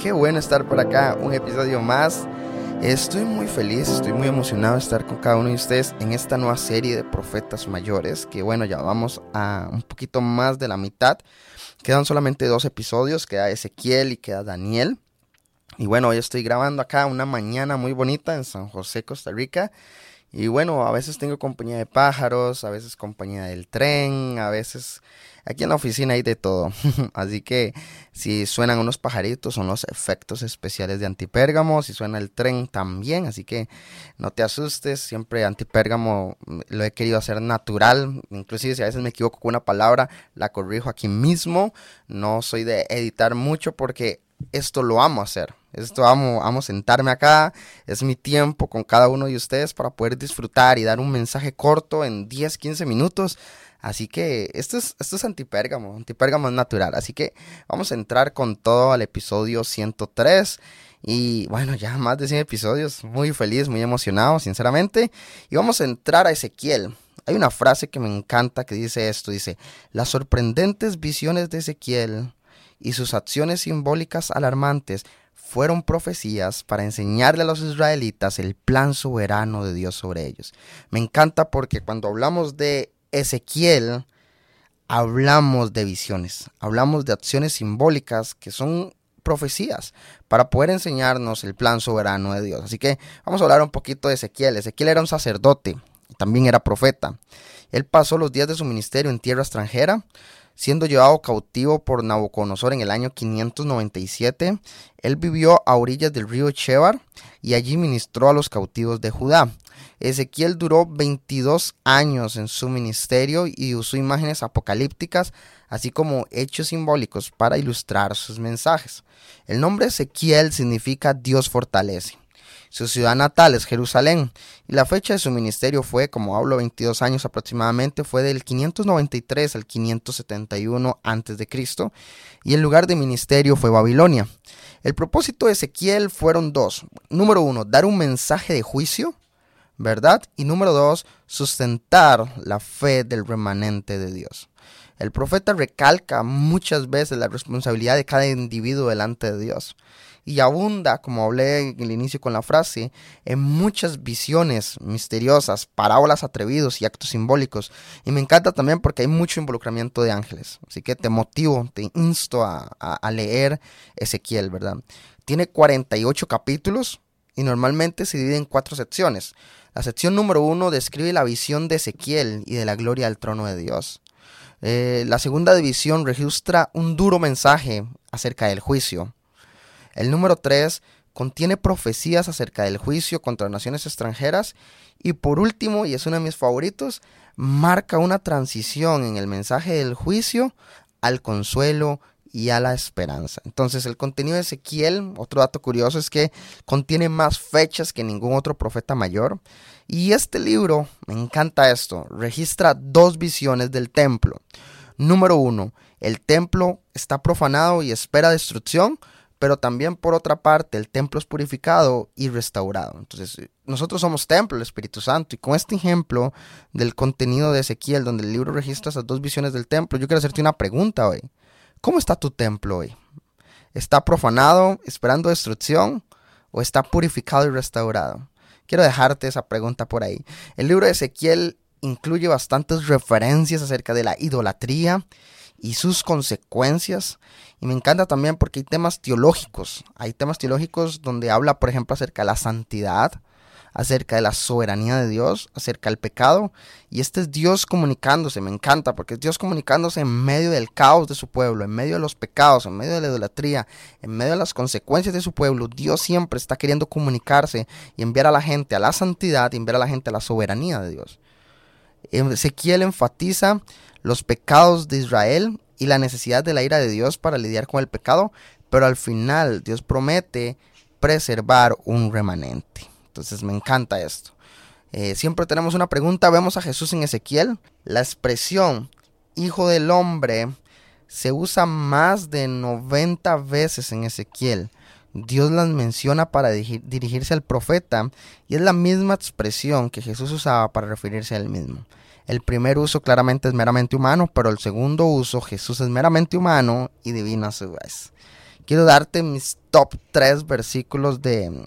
Qué bueno estar por acá, un episodio más. Estoy muy feliz, estoy muy emocionado de estar con cada uno de ustedes en esta nueva serie de profetas mayores, que bueno, ya vamos a un poquito más de la mitad. Quedan solamente dos episodios, queda Ezequiel y queda Daniel. Y bueno, hoy estoy grabando acá una mañana muy bonita en San José, Costa Rica. Y bueno, a veces tengo compañía de pájaros, a veces compañía del tren, a veces aquí en la oficina hay de todo. Así que si suenan unos pajaritos son los efectos especiales de Antipérgamo, si suena el tren también, así que no te asustes, siempre Antipérgamo lo he querido hacer natural, inclusive si a veces me equivoco con una palabra, la corrijo aquí mismo, no soy de editar mucho porque esto lo amo hacer. Esto amo, amo sentarme acá. Es mi tiempo con cada uno de ustedes para poder disfrutar y dar un mensaje corto en 10, 15 minutos. Así que esto es, esto es antipérgamo, antipérgamo es natural. Así que vamos a entrar con todo al episodio 103. Y bueno, ya más de 100 episodios. Muy feliz, muy emocionado, sinceramente. Y vamos a entrar a Ezequiel. Hay una frase que me encanta que dice esto. Dice, las sorprendentes visiones de Ezequiel y sus acciones simbólicas alarmantes fueron profecías para enseñarle a los israelitas el plan soberano de Dios sobre ellos. Me encanta porque cuando hablamos de Ezequiel, hablamos de visiones, hablamos de acciones simbólicas que son profecías para poder enseñarnos el plan soberano de Dios. Así que vamos a hablar un poquito de Ezequiel. Ezequiel era un sacerdote, también era profeta. Él pasó los días de su ministerio en tierra extranjera, siendo llevado cautivo por Nabucodonosor en el año 597. Él vivió a orillas del río Chebar y allí ministró a los cautivos de Judá. Ezequiel duró 22 años en su ministerio y usó imágenes apocalípticas, así como hechos simbólicos para ilustrar sus mensajes. El nombre Ezequiel significa Dios fortalece. Su ciudad natal es Jerusalén y la fecha de su ministerio fue, como hablo, 22 años aproximadamente, fue del 593 al 571 a.C. y el lugar de ministerio fue Babilonia. El propósito de Ezequiel fueron dos. Número uno, dar un mensaje de juicio, ¿verdad? Y número dos, sustentar la fe del remanente de Dios. El profeta recalca muchas veces la responsabilidad de cada individuo delante de Dios y abunda, como hablé en el inicio con la frase, en muchas visiones misteriosas, parábolas atrevidos y actos simbólicos. Y me encanta también porque hay mucho involucramiento de ángeles. Así que te motivo, te insto a, a leer Ezequiel, ¿verdad? Tiene 48 capítulos y normalmente se divide en cuatro secciones. La sección número uno describe la visión de Ezequiel y de la gloria del trono de Dios. Eh, la segunda división registra un duro mensaje acerca del juicio. El número 3 contiene profecías acerca del juicio contra naciones extranjeras. Y por último, y es uno de mis favoritos, marca una transición en el mensaje del juicio al consuelo y a la esperanza. Entonces el contenido de Ezequiel, otro dato curioso es que contiene más fechas que ningún otro profeta mayor. Y este libro, me encanta esto, registra dos visiones del templo. Número uno, el templo está profanado y espera destrucción pero también por otra parte el templo es purificado y restaurado. Entonces, nosotros somos templo, el Espíritu Santo, y con este ejemplo del contenido de Ezequiel, donde el libro registra esas dos visiones del templo, yo quiero hacerte una pregunta hoy. ¿Cómo está tu templo hoy? ¿Está profanado, esperando destrucción, o está purificado y restaurado? Quiero dejarte esa pregunta por ahí. El libro de Ezequiel incluye bastantes referencias acerca de la idolatría y sus consecuencias. Y me encanta también porque hay temas teológicos. Hay temas teológicos donde habla, por ejemplo, acerca de la santidad, acerca de la soberanía de Dios, acerca del pecado. Y este es Dios comunicándose, me encanta, porque es Dios comunicándose en medio del caos de su pueblo, en medio de los pecados, en medio de la idolatría, en medio de las consecuencias de su pueblo. Dios siempre está queriendo comunicarse y enviar a la gente a la santidad y enviar a la gente a la soberanía de Dios. Ezequiel enfatiza los pecados de Israel y la necesidad de la ira de Dios para lidiar con el pecado, pero al final Dios promete preservar un remanente. Entonces me encanta esto. Eh, siempre tenemos una pregunta, vemos a Jesús en Ezequiel. La expresión hijo del hombre se usa más de 90 veces en Ezequiel. Dios las menciona para dirigirse al profeta y es la misma expresión que Jesús usaba para referirse a él mismo. El primer uso claramente es meramente humano, pero el segundo uso, Jesús es meramente humano y divino a su vez. Quiero darte mis top 3 versículos de,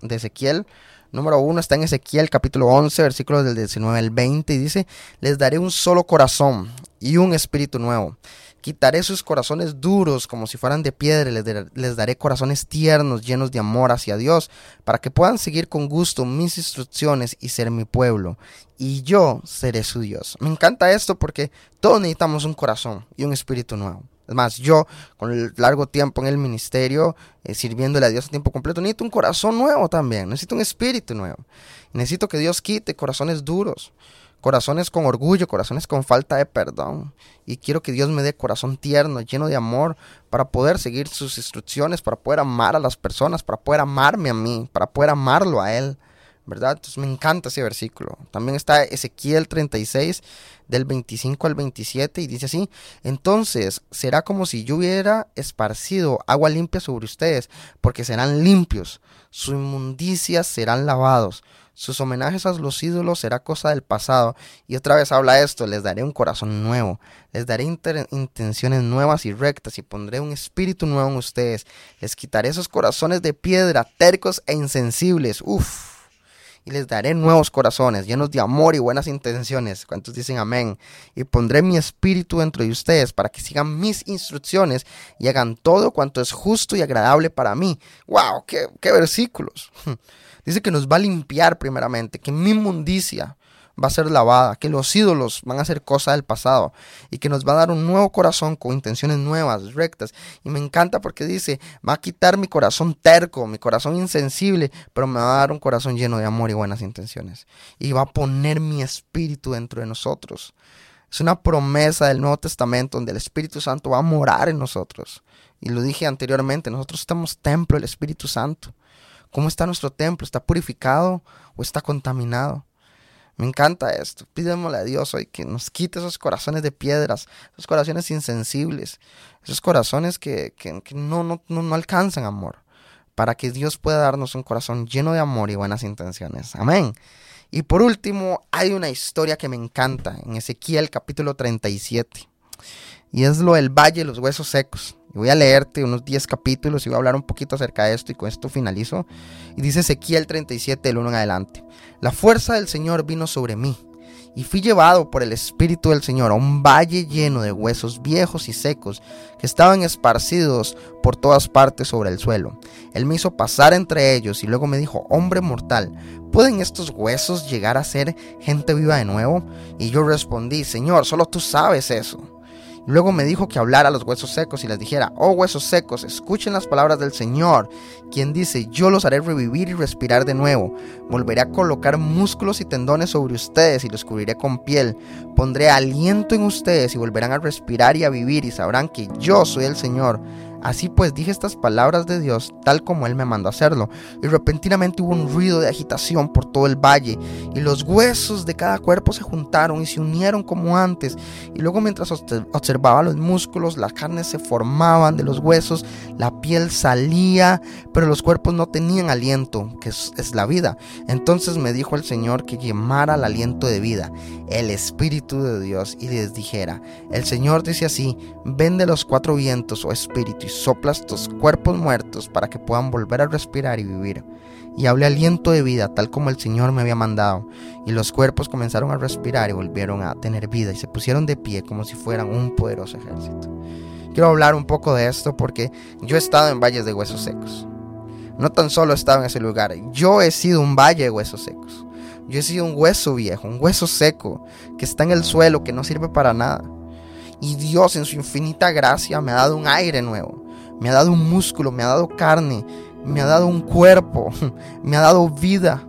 de Ezequiel. Número 1 está en Ezequiel capítulo 11, versículos del 19 al 20 y dice, les daré un solo corazón y un espíritu nuevo Quitaré sus corazones duros como si fueran de piedra y les, daré corazones tiernos llenos de amor hacia Dios para que puedan seguir con gusto mis instrucciones y ser mi pueblo. Y yo seré su Dios. Me encanta esto porque todos necesitamos un corazón y un espíritu nuevo. Es más, yo con el largo tiempo en el ministerio, eh, sirviéndole a Dios a tiempo completo, necesito un corazón nuevo también, necesito un espíritu nuevo. Necesito que Dios quite corazones duros corazones con orgullo, corazones con falta de perdón. Y quiero que Dios me dé corazón tierno, lleno de amor, para poder seguir sus instrucciones, para poder amar a las personas, para poder amarme a mí, para poder amarlo a Él. ¿Verdad? Entonces me encanta ese versículo. También está Ezequiel 36, del 25 al 27, y dice así, entonces será como si yo hubiera esparcido agua limpia sobre ustedes, porque serán limpios, su inmundicia serán lavados, sus homenajes a los ídolos será cosa del pasado. Y otra vez habla esto, les daré un corazón nuevo, les daré intenciones nuevas y rectas y pondré un espíritu nuevo en ustedes. Les quitaré esos corazones de piedra, tercos e insensibles. Uf. Y les daré nuevos corazones, llenos de amor y buenas intenciones. ¿Cuántos dicen amén? Y pondré mi espíritu dentro de ustedes para que sigan mis instrucciones y hagan todo cuanto es justo y agradable para mí. ¡Wow! ¡Qué, qué versículos! Dice que nos va a limpiar primeramente, que mi inmundicia va a ser lavada, que los ídolos van a ser cosa del pasado y que nos va a dar un nuevo corazón con intenciones nuevas, rectas. Y me encanta porque dice, va a quitar mi corazón terco, mi corazón insensible, pero me va a dar un corazón lleno de amor y buenas intenciones. Y va a poner mi espíritu dentro de nosotros. Es una promesa del Nuevo Testamento donde el Espíritu Santo va a morar en nosotros. Y lo dije anteriormente, nosotros estamos templo del Espíritu Santo. ¿Cómo está nuestro templo? ¿Está purificado o está contaminado? Me encanta esto. Pídemosle a Dios hoy que nos quite esos corazones de piedras, esos corazones insensibles, esos corazones que, no, no, no alcanzan amor, para que Dios pueda darnos un corazón lleno de amor y buenas intenciones. Amén. Y por último, hay una historia que me encanta en Ezequiel capítulo 37. Y es lo del valle de los huesos secos. Y voy a leerte unos 10 capítulos y voy a hablar un poquito acerca de esto y con esto finalizo. Y dice Ezequiel 37, el 1 en adelante. La fuerza del Señor vino sobre mí y fui llevado por el Espíritu del Señor a un valle lleno de huesos viejos y secos que estaban esparcidos por todas partes sobre el suelo. Él me hizo pasar entre ellos y luego me dijo, hombre mortal, ¿pueden estos huesos llegar a ser gente viva de nuevo? Y yo respondí, Señor, solo tú sabes eso. Luego me dijo que hablara a los huesos secos y les dijera, oh huesos secos, escuchen las palabras del Señor, quien dice, yo los haré revivir y respirar de nuevo. Volveré a colocar músculos y tendones sobre ustedes y los cubriré con piel. Pondré aliento en ustedes y volverán a respirar y a vivir y sabrán que yo soy el Señor. Así pues dije estas palabras de Dios tal como Él me mandó hacerlo, y repentinamente hubo un ruido de agitación por todo el valle, y los huesos de cada cuerpo se juntaron y se unieron como antes, y luego mientras observaba los músculos, las carnes se formaban de los huesos, la piel salía, pero los cuerpos no tenían aliento, que es, la vida. Entonces me dijo el Señor que llamara el aliento de vida, el Espíritu de Dios, y les dijera, el Señor dice así, ven de los cuatro vientos, oh Espíritu, y soplas tus cuerpos muertos para que puedan volver a respirar y vivir. Y hablé aliento de vida, tal como el Señor me había mandado. Y los cuerpos comenzaron a respirar y volvieron a tener vida y se pusieron de pie como si fueran un poderoso ejército. Quiero hablar un poco de esto porque yo he estado en valles de huesos secos. No tan solo he estado en ese lugar, yo he sido un valle de huesos secos. Yo he sido un hueso viejo, un hueso seco, que está en el suelo, que no sirve para nada. Y Dios en su infinita gracia me ha dado un aire nuevo, me ha dado un músculo, me ha dado carne, me ha dado un cuerpo, me ha dado vida.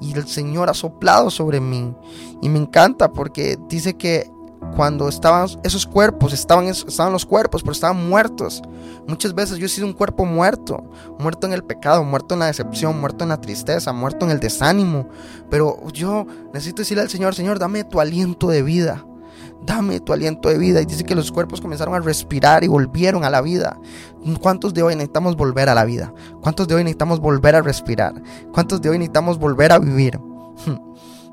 Y el Señor ha soplado sobre mí. Y me encanta porque dice que cuando estaban esos cuerpos, estaban, estaban los cuerpos, pero estaban muertos. Muchas veces yo he sido un cuerpo muerto, muerto en el pecado, muerto en la decepción, muerto en la tristeza, muerto en el desánimo. Pero yo necesito decirle al Señor, Señor, dame tu aliento de vida. Dame tu aliento de vida. Y dice que los cuerpos comenzaron a respirar y volvieron a la vida. ¿Cuántos de hoy necesitamos volver a la vida? ¿Cuántos de hoy necesitamos volver a respirar? ¿Cuántos de hoy necesitamos volver a vivir?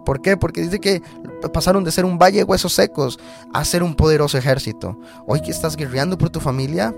¿Por qué? Porque dice que pasaron de ser un valle de huesos secos a ser un poderoso ejército. Hoy que estás guerreando por tu familia,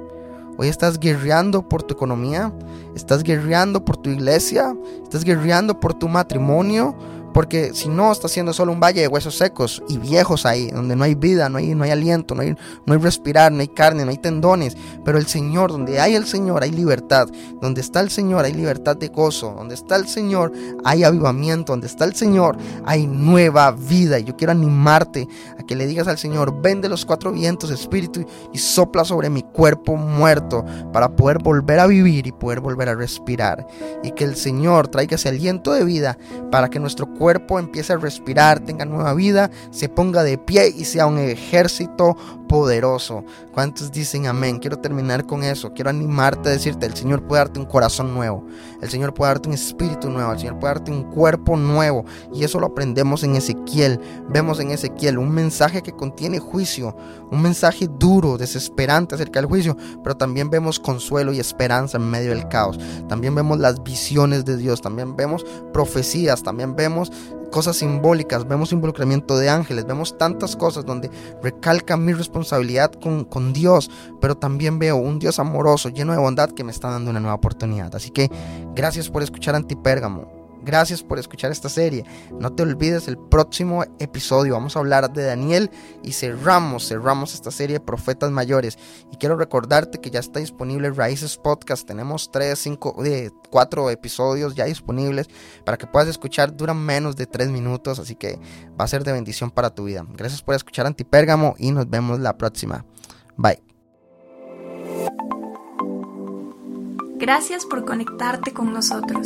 hoy estás guerreando por tu economía, estás guerreando por tu iglesia, estás guerreando por tu matrimonio, porque si no, está siendo solo un valle de huesos secos y viejos ahí, donde no hay vida, no hay, no hay aliento, no hay, no hay respirar, no hay carne, no hay tendones. Pero el Señor, donde hay el Señor, hay libertad. Donde está el Señor, hay libertad de gozo. Donde está el Señor, hay avivamiento. Donde está el Señor, hay nueva vida. Y yo quiero animarte a que le digas al Señor, ven de los cuatro vientos, Espíritu, y sopla sobre mi cuerpo muerto para poder volver a vivir y poder volver a respirar. Y que el Señor traiga ese aliento de vida para que nuestro cuerpo empiece a respirar, tenga nueva vida, se ponga de pie y sea un ejército poderoso. ¿Cuántos dicen amén? Quiero terminar con eso. Quiero animarte a decirte, el Señor puede darte un corazón nuevo. El Señor puede darte un espíritu nuevo. El Señor puede darte un cuerpo nuevo. Y eso lo aprendemos en Ezequiel. Vemos en Ezequiel un mensaje que contiene juicio. Un mensaje duro, desesperante acerca del juicio. Pero también vemos consuelo y esperanza en medio del caos. También vemos las visiones de Dios. También vemos profecías. También vemos cosas simbólicas, vemos involucramiento de ángeles, vemos tantas cosas donde recalca mi responsabilidad con, con, Dios, pero también veo un Dios amoroso, lleno de bondad que me está dando una nueva oportunidad. Así que gracias por escuchar Antipérgamo. Gracias por escuchar esta serie. No te olvides el próximo episodio. Vamos a hablar de Daniel y cerramos, cerramos esta serie de profetas mayores. Y quiero recordarte que ya está disponible Raíces Podcast. Tenemos 3, 5, 4 episodios ya disponibles para que puedas escuchar. Duran menos de 3 minutos, así que va a ser de bendición para tu vida. Gracias por escuchar Antipérgamo y nos vemos la próxima. Bye. Gracias por conectarte con nosotros.